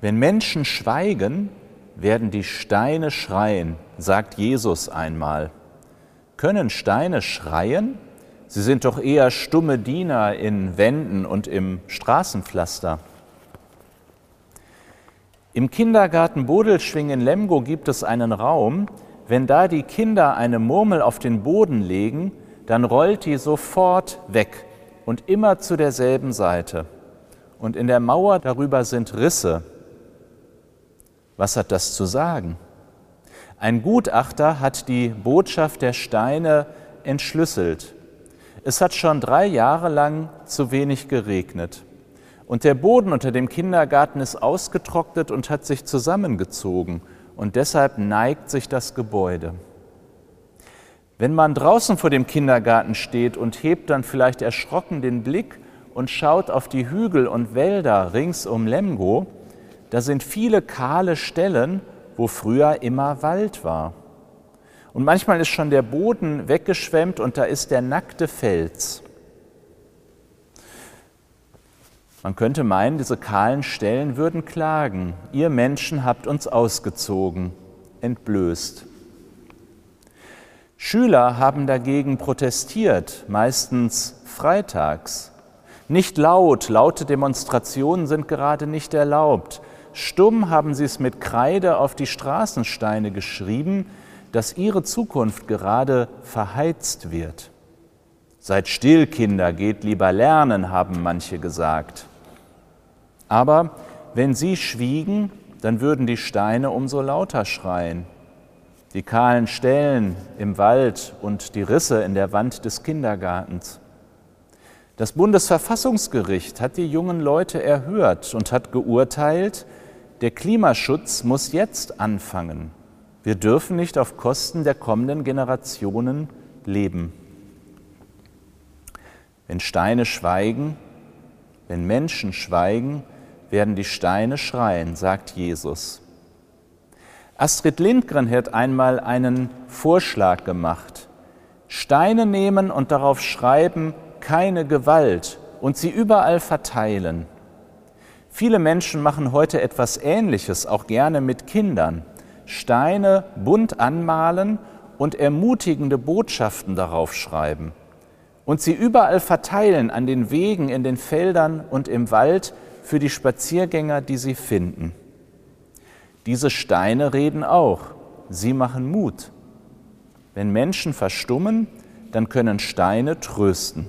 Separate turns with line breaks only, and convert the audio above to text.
Wenn Menschen schweigen, werden die Steine schreien, sagt Jesus einmal. Können Steine schreien? Sie sind doch eher stumme Diener in Wänden und im Straßenpflaster. Im Kindergarten Bodelschwing in Lemgo gibt es einen Raum, wenn da die Kinder eine Murmel auf den Boden legen, dann rollt die sofort weg und immer zu derselben Seite. Und in der Mauer darüber sind Risse. Was hat das zu sagen? Ein Gutachter hat die Botschaft der Steine entschlüsselt. Es hat schon drei Jahre lang zu wenig geregnet. Und der Boden unter dem Kindergarten ist ausgetrocknet und hat sich zusammengezogen. Und deshalb neigt sich das Gebäude. Wenn man draußen vor dem Kindergarten steht und hebt dann vielleicht erschrocken den Blick und schaut auf die Hügel und Wälder rings um Lemgo, da sind viele kahle Stellen wo früher immer Wald war. Und manchmal ist schon der Boden weggeschwemmt und da ist der nackte Fels. Man könnte meinen, diese kahlen Stellen würden klagen. Ihr Menschen habt uns ausgezogen, entblößt. Schüler haben dagegen protestiert, meistens freitags. Nicht laut, laute Demonstrationen sind gerade nicht erlaubt. Stumm haben sie es mit Kreide auf die Straßensteine geschrieben, dass ihre Zukunft gerade verheizt wird. Seid still, Kinder, geht lieber lernen, haben manche gesagt. Aber wenn sie schwiegen, dann würden die Steine umso lauter schreien. Die kahlen Stellen im Wald und die Risse in der Wand des Kindergartens. Das Bundesverfassungsgericht hat die jungen Leute erhört und hat geurteilt, der Klimaschutz muss jetzt anfangen. Wir dürfen nicht auf Kosten der kommenden Generationen leben. Wenn Steine schweigen, wenn Menschen schweigen, werden die Steine schreien, sagt Jesus. Astrid Lindgren hat einmal einen Vorschlag gemacht. Steine nehmen und darauf schreiben, keine Gewalt und sie überall verteilen. Viele Menschen machen heute etwas Ähnliches, auch gerne mit Kindern. Steine bunt anmalen und ermutigende Botschaften darauf schreiben. Und sie überall verteilen an den Wegen, in den Feldern und im Wald für die Spaziergänger, die sie finden. Diese Steine reden auch. Sie machen Mut. Wenn Menschen verstummen, dann können Steine trösten.